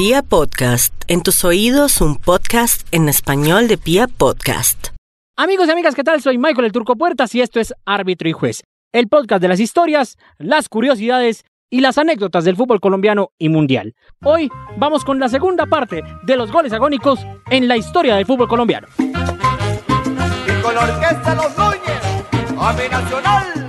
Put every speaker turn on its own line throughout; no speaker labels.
Pia Podcast, en tus oídos un podcast en español de Pia Podcast.
Amigos y amigas, ¿qué tal? Soy Michael el Turco Puertas y esto es Árbitro y Juez, el podcast de las historias, las curiosidades y las anécdotas del fútbol colombiano y mundial. Hoy vamos con la segunda parte de los goles agónicos en la historia del fútbol colombiano.
Y con la orquesta Los Núñez, Nacional.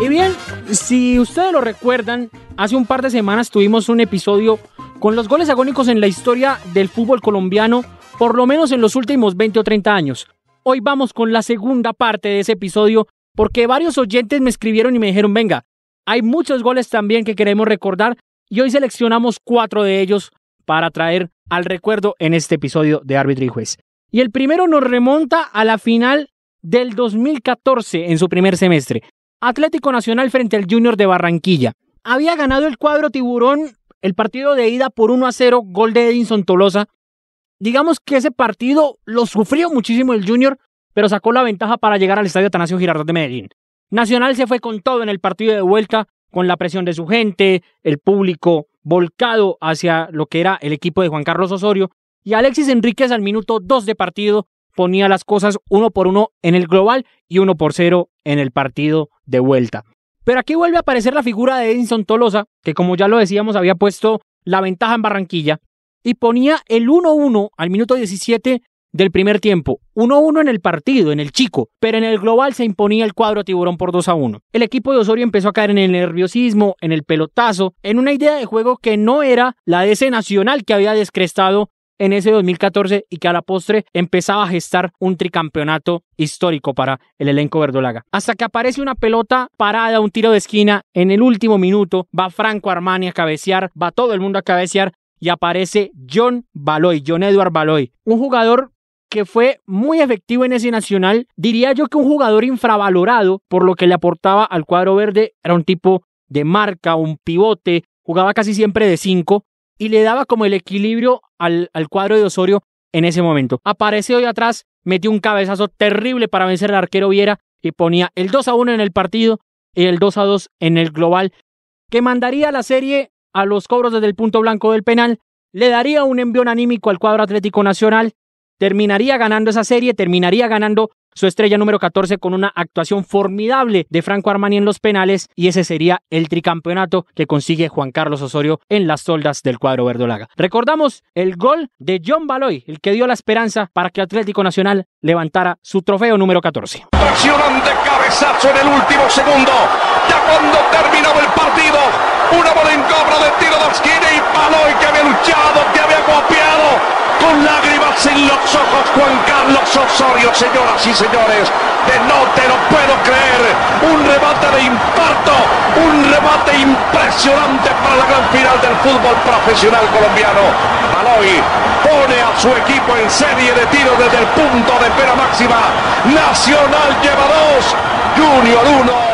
Y bien, si ustedes lo recuerdan, hace un par de semanas tuvimos un episodio con los goles agónicos en la historia del fútbol colombiano, por lo menos en los últimos 20 o 30 años. Hoy vamos con la segunda parte de ese episodio porque varios oyentes me escribieron y me dijeron, venga, hay muchos goles también que queremos recordar y hoy seleccionamos cuatro de ellos para traer al recuerdo en este episodio de Árbitro y Juez. Y el primero nos remonta a la final del 2014 en su primer semestre. Atlético Nacional frente al Junior de Barranquilla. Había ganado el cuadro tiburón el partido de ida por 1 a 0, gol de Edinson Tolosa. Digamos que ese partido lo sufrió muchísimo el Junior, pero sacó la ventaja para llegar al estadio Atanasio Girardot de Medellín. Nacional se fue con todo en el partido de vuelta, con la presión de su gente, el público volcado hacia lo que era el equipo de Juan Carlos Osorio, y Alexis Enríquez al minuto 2 de partido ponía las cosas uno por uno en el global y uno por cero en el partido de vuelta. Pero aquí vuelve a aparecer la figura de Edinson Tolosa, que como ya lo decíamos había puesto la ventaja en Barranquilla, y ponía el 1-1 al minuto 17 del primer tiempo. 1-1 en el partido, en el chico, pero en el global se imponía el cuadro tiburón por 2-1. El equipo de Osorio empezó a caer en el nerviosismo, en el pelotazo, en una idea de juego que no era la de ese nacional que había descrestado en ese 2014 y que a la postre empezaba a gestar un tricampeonato histórico para el elenco verdolaga. Hasta que aparece una pelota parada, un tiro de esquina en el último minuto, va Franco Armani a cabecear, va todo el mundo a cabecear y aparece John Baloy, John Edward Baloy, un jugador que fue muy efectivo en ese nacional, diría yo que un jugador infravalorado por lo que le aportaba al cuadro verde, era un tipo de marca, un pivote, jugaba casi siempre de 5 y le daba como el equilibrio al, al cuadro de Osorio en ese momento. Aparece hoy atrás, metió un cabezazo terrible para vencer al arquero Viera y ponía el 2 a 1 en el partido y el 2 a 2 en el global, que mandaría la serie a los cobros desde el punto blanco del penal, le daría un envión anímico al cuadro Atlético Nacional, terminaría ganando esa serie, terminaría ganando su estrella número 14 con una actuación formidable de Franco Armani en los penales y ese sería el tricampeonato que consigue Juan Carlos Osorio en las soldas del cuadro verdolaga. Recordamos el gol de John Baloy, el que dio la esperanza para que Atlético Nacional levantara su trofeo número 14.
Impresionante cabezazo en el último segundo. Ya cuando terminó el partido, una bola en cobro de tiro de esquina y Baloy que había luchado, que había copiado con lágrimas en los ojos Juan Carlos Osorio, señoras y señores, de no te lo puedo creer, un remate de infarto, un remate impresionante para la gran final del fútbol profesional colombiano. Baloy pone a su equipo en serie de tiros desde el punto de pena máxima. Nacional lleva dos, Junior uno.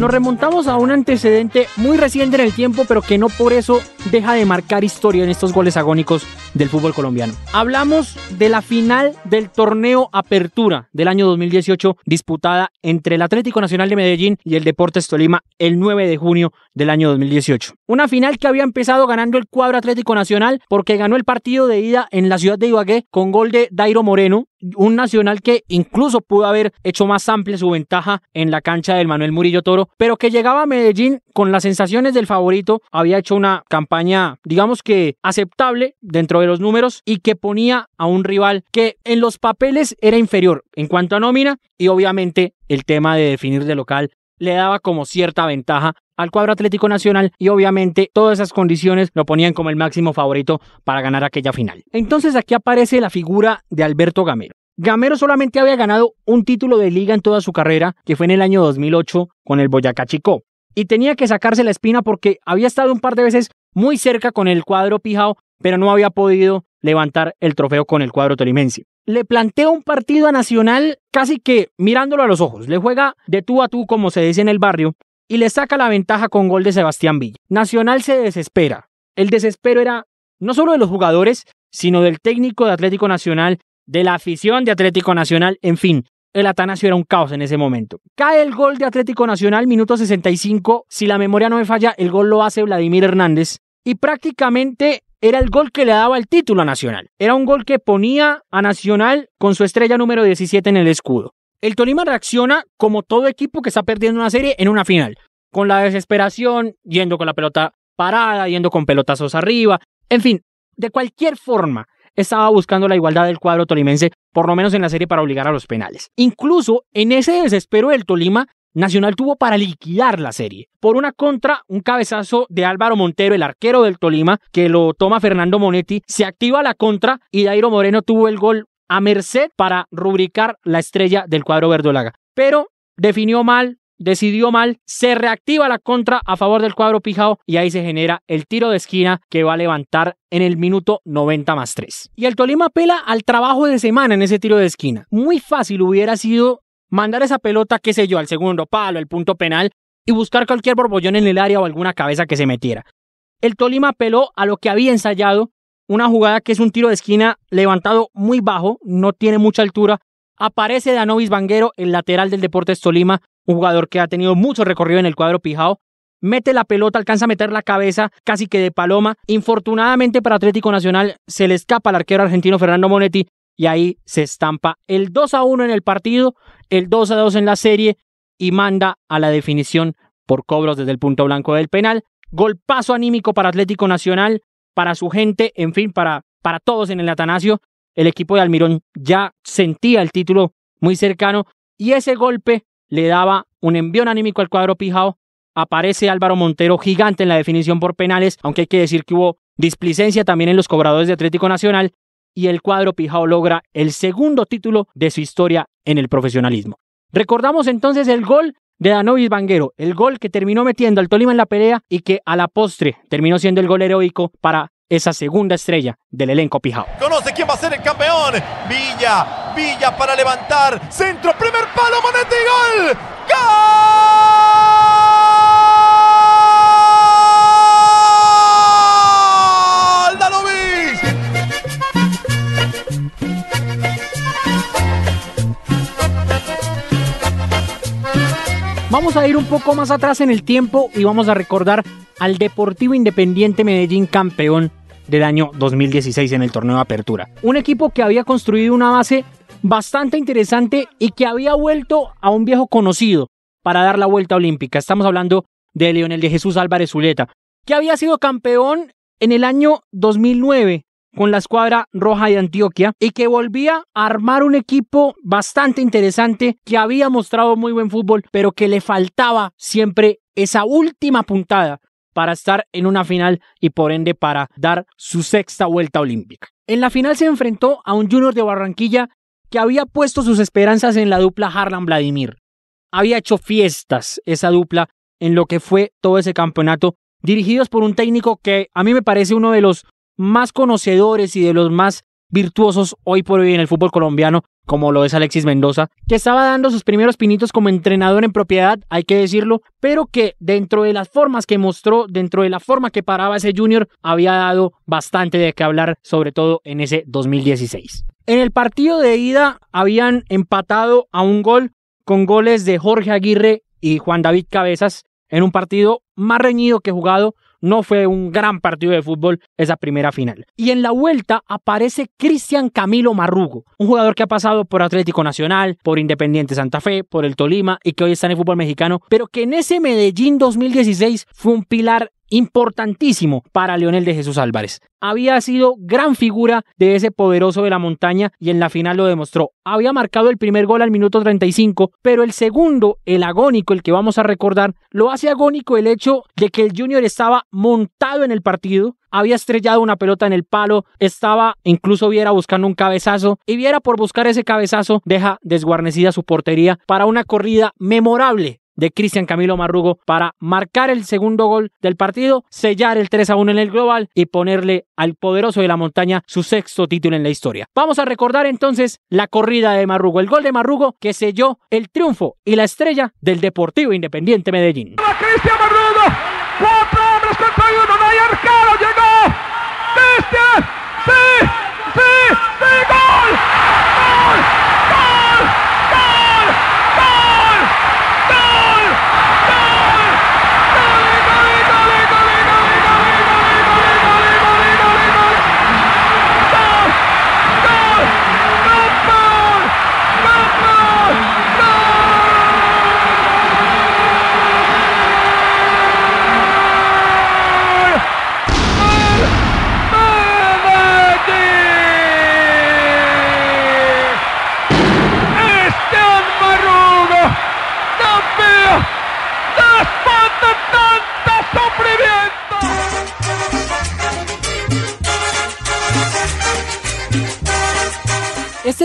Nos remontamos a un antecedente muy reciente en el tiempo, pero que no por eso deja de marcar historia en estos goles agónicos del fútbol colombiano. Hablamos de la final del torneo Apertura del año 2018 disputada entre el Atlético Nacional de Medellín y el Deportes Tolima el 9 de junio del año 2018. Una final que había empezado ganando el cuadro Atlético Nacional porque ganó el partido de ida en la ciudad de Ibagué con gol de Dairo Moreno, un nacional que incluso pudo haber hecho más amplia su ventaja en la cancha del Manuel Murillo Toro, pero que llegaba a Medellín con las sensaciones del favorito, había hecho una campaña, digamos que aceptable dentro de los números y que ponía a un rival que en los papeles era inferior en cuanto a nómina y obviamente el tema de definir de local le daba como cierta ventaja al cuadro Atlético Nacional y obviamente todas esas condiciones lo ponían como el máximo favorito para ganar aquella final. Entonces aquí aparece la figura de Alberto Gamero. Gamero solamente había ganado un título de liga en toda su carrera, que fue en el año 2008 con el Boyacá Chicó. Y tenía que sacarse la espina porque había estado un par de veces muy cerca con el cuadro Pijao, pero no había podido levantar el trofeo con el cuadro tolimense. Le plantea un partido a Nacional casi que mirándolo a los ojos. Le juega de tú a tú, como se dice en el barrio, y le saca la ventaja con gol de Sebastián Villa. Nacional se desespera. El desespero era no solo de los jugadores, sino del técnico de Atlético Nacional, de la afición de Atlético Nacional, en fin. el Atanasio era un caos en ese momento. Cae el gol de Atlético Nacional, minuto 65. Si la memoria no me falla, el gol lo hace Vladimir Hernández. Y prácticamente era el gol que le daba el título a Nacional. Era un gol que ponía a Nacional con su estrella número 17 en el escudo. El Tolima reacciona como todo equipo que está perdiendo una serie en una final, con la desesperación, yendo con la pelota parada, yendo con pelotazos arriba, en fin, de cualquier forma estaba buscando la igualdad del cuadro tolimense, por lo menos en la serie para obligar a los penales. Incluso en ese desespero del Tolima, Nacional tuvo para liquidar la serie. Por una contra, un cabezazo de Álvaro Montero, el arquero del Tolima, que lo toma Fernando Monetti, se activa la contra y Dairo Moreno tuvo el gol a merced para rubricar la estrella del cuadro verdolaga. Pero definió mal, decidió mal, se reactiva la contra a favor del cuadro Pijao y ahí se genera el tiro de esquina que va a levantar en el minuto 90 más 3. Y el Tolima apela al trabajo de semana en ese tiro de esquina. Muy fácil hubiera sido mandar esa pelota, qué sé yo, al segundo palo, el punto penal y buscar cualquier borbollón en el área o alguna cabeza que se metiera. El Tolima apeló a lo que había ensayado, una jugada que es un tiro de esquina levantado muy bajo, no tiene mucha altura. Aparece Danovis Vanguero, el lateral del Deportes Tolima, un jugador que ha tenido mucho recorrido en el cuadro Pijao. Mete la pelota, alcanza a meter la cabeza casi que de paloma. Infortunadamente para Atlético Nacional se le escapa al arquero argentino Fernando Monetti y ahí se estampa el 2 a 1 en el partido, el 2 a 2 en la serie y manda a la definición por cobros desde el punto blanco del penal. Golpazo anímico para Atlético Nacional, para su gente, en fin, para, para todos en el Atanasio. El equipo de Almirón ya sentía el título muy cercano y ese golpe le daba un envío anímico al cuadro Pijao. Aparece Álvaro Montero gigante en la definición por penales, aunque hay que decir que hubo displicencia también en los cobradores de Atlético Nacional y el cuadro Pijao logra el segundo título de su historia en el profesionalismo. Recordamos entonces el gol de Danovis Vanguero, el gol que terminó metiendo al Tolima en la pelea y que a la postre terminó siendo el gol heroico para esa segunda estrella del elenco Pijao.
Conoce quién va a ser el campeón. Villa, Villa para levantar. Centro, primer palo, Monetti, gol. ¡Gol!
Vamos a ir un poco más atrás en el tiempo y vamos a recordar al Deportivo Independiente Medellín campeón del año 2016 en el torneo de apertura. Un equipo que había construido una base bastante interesante y que había vuelto a un viejo conocido para dar la vuelta olímpica. Estamos hablando de Leonel de Jesús Álvarez Zuleta, que había sido campeón en el año 2009 con la escuadra roja de Antioquia y que volvía a armar un equipo bastante interesante que había mostrado muy buen fútbol, pero que le faltaba siempre esa última puntada para estar en una final y por ende para dar su sexta vuelta olímpica. En la final se enfrentó a un Junior de Barranquilla que había puesto sus esperanzas en la dupla Harlan Vladimir. Había hecho fiestas esa dupla en lo que fue todo ese campeonato, dirigidos por un técnico que a mí me parece uno de los más conocedores y de los más virtuosos hoy por hoy en el fútbol colombiano, como lo es Alexis Mendoza, que estaba dando sus primeros pinitos como entrenador en propiedad, hay que decirlo, pero que dentro de las formas que mostró, dentro de la forma que paraba ese junior, había dado bastante de qué hablar, sobre todo en ese 2016. En el partido de ida habían empatado a un gol con goles de Jorge Aguirre y Juan David Cabezas en un partido más reñido que jugado no fue un gran partido de fútbol esa primera final. Y en la vuelta aparece Cristian Camilo Marrugo, un jugador que ha pasado por Atlético Nacional, por Independiente Santa Fe, por el Tolima y que hoy está en el fútbol mexicano, pero que en ese Medellín 2016 fue un pilar importantísimo para Leonel de Jesús Álvarez. Había sido gran figura de ese poderoso de la montaña y en la final lo demostró. Había marcado el primer gol al minuto 35, pero el segundo, el agónico, el que vamos a recordar, lo hace agónico el hecho de que el Junior estaba montado en el partido, había estrellado una pelota en el palo, estaba incluso Viera buscando un cabezazo y Viera por buscar ese cabezazo deja desguarnecida su portería para una corrida memorable de Cristian Camilo Marrugo para marcar el segundo gol del partido, sellar el 3 a 1 en el global y ponerle al poderoso de la montaña su sexto título en la historia. Vamos a recordar entonces la corrida de Marrugo, el gol de Marrugo que selló el triunfo y la estrella del Deportivo Independiente Medellín.
Cristian Marrugo, cuatro hombres contra uno, no hay arquero, llegó. Cristian, sí, sí, sí, gol.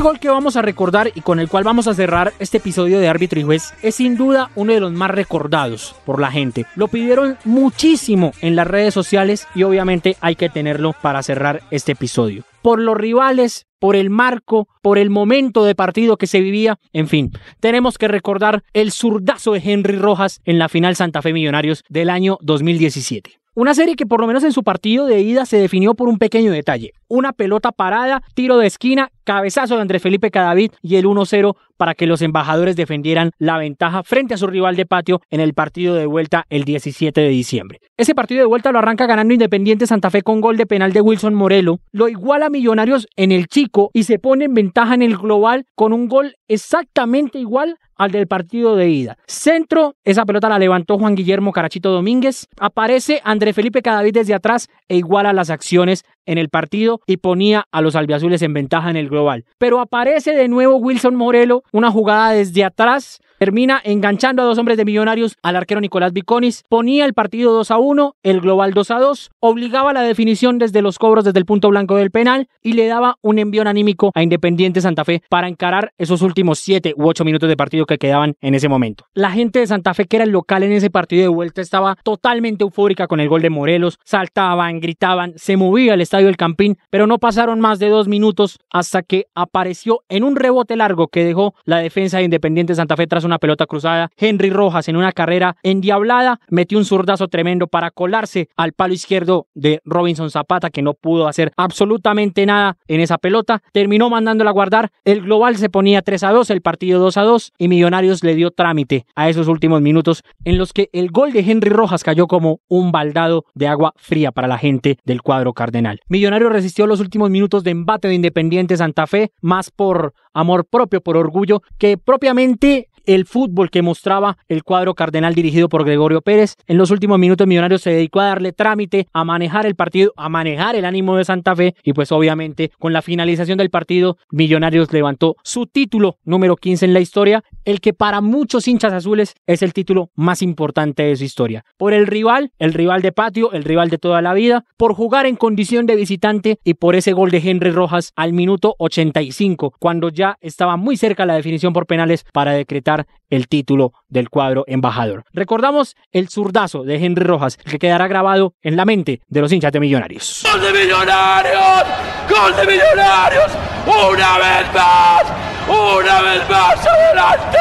Gol
que vamos a recordar y con el cual vamos a cerrar este episodio de árbitro y juez es sin duda uno de los más recordados por la gente. Lo pidieron muchísimo en las redes sociales y obviamente hay que tenerlo para cerrar este episodio. Por los rivales, por el marco, por el momento de partido que se vivía, en fin, tenemos que recordar el zurdazo de Henry Rojas en la final Santa Fe Millonarios del año 2017. Una serie que por lo menos en su partido de ida se definió por un pequeño detalle. Una pelota parada, tiro de esquina, cabezazo de Andrés Felipe Cadavid y el 1-0 para que los embajadores defendieran la ventaja frente a su rival de patio en el partido de vuelta el 17 de diciembre. Ese partido de vuelta lo arranca ganando Independiente Santa Fe con gol de penal de Wilson Morelo, lo iguala Millonarios en el Chico y se pone en ventaja en el global con un gol exactamente igual al del partido de ida. Centro, esa pelota la levantó Juan Guillermo Carachito Domínguez. Aparece André Felipe Cadavid desde atrás e iguala las acciones en el partido y ponía a los albiazules en ventaja en el global. Pero aparece de nuevo Wilson Morelo, una jugada desde atrás termina enganchando a dos hombres de Millonarios al arquero Nicolás Viconis, ponía el partido 2 a 1, el global 2 a 2, obligaba la definición desde los cobros desde el punto blanco del penal y le daba un envío anímico a Independiente Santa Fe para encarar esos últimos 7 u 8 minutos de partido que quedaban en ese momento. La gente de Santa Fe que era el local en ese partido de vuelta estaba totalmente eufórica con el gol de Morelos, saltaban, gritaban, se movía el estadio del Campín, pero no pasaron más de dos minutos hasta que apareció en un rebote largo que dejó la defensa de Independiente Santa Fe tras una pelota cruzada. Henry Rojas en una carrera endiablada metió un zurdazo tremendo para colarse al palo izquierdo de Robinson Zapata que no pudo hacer absolutamente nada en esa pelota. Terminó mandándola a guardar. El global se ponía 3 a 2, el partido 2 a 2 y Millonarios le dio trámite a esos últimos minutos en los que el gol de Henry Rojas cayó como un baldado de agua fría para la gente del cuadro cardenal. Millonarios resistió los últimos minutos de embate de Independiente Santa Fe más por amor propio, por orgullo, que propiamente el fútbol que mostraba el cuadro cardenal dirigido por Gregorio Pérez. En los últimos minutos Millonarios se dedicó a darle trámite, a manejar el partido, a manejar el ánimo de Santa Fe y pues obviamente con la finalización del partido Millonarios levantó su título número 15 en la historia, el que para muchos hinchas azules es el título más importante de su historia. Por el rival, el rival de patio, el rival de toda la vida, por jugar en condición de visitante y por ese gol de Henry Rojas al minuto 85, cuando ya estaba muy cerca la definición por penales para decretar el título del cuadro embajador. Recordamos el zurdazo de Henry Rojas, que quedará grabado en la mente de los hinchas de Millonarios.
¡Gol de Millonarios! ¡Gol de Millonarios! ¡Una vez más! ¡Una vez más adelante!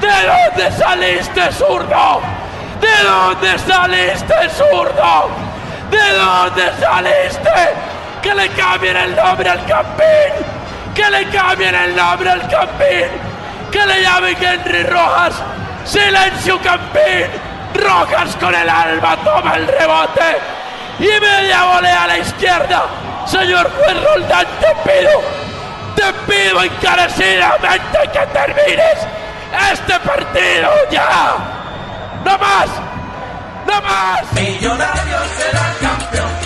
¿De dónde saliste, zurdo? ¿De dónde saliste, zurdo? ¿De dónde saliste? ¡Que le cambien el nombre al campín! ¡Que le cambien el nombre al campín! Que le llamen Henry Rojas. Silencio Campín. Rojas con el alma toma el rebote. Y media volea a la izquierda. Señor juez Roldán, te pido, te pido encarecidamente que termines este partido ya. No más, no más.
Millonario será campeón.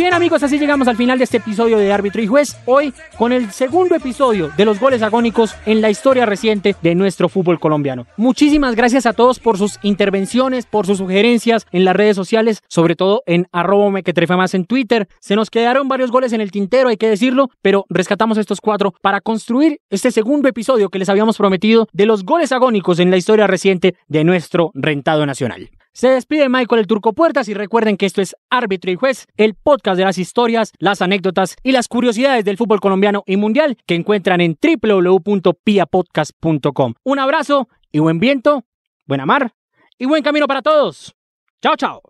Bien amigos, así llegamos al final de este episodio de Árbitro y Juez, hoy con el segundo episodio de los goles agónicos en la historia reciente de nuestro fútbol colombiano. Muchísimas gracias a todos por sus intervenciones, por sus sugerencias en las redes sociales, sobre todo en arroba más en Twitter. Se nos quedaron varios goles en el tintero, hay que decirlo, pero rescatamos estos cuatro para construir este segundo episodio que les habíamos prometido de los goles agónicos en la historia reciente de nuestro rentado nacional. Se despide Michael el Turco Puertas y recuerden que esto es Árbitro y Juez, el podcast de las historias, las anécdotas y las curiosidades del fútbol colombiano y mundial que encuentran en www.piapodcast.com. Un abrazo y buen viento, buena mar y buen camino para todos. Chao, chao.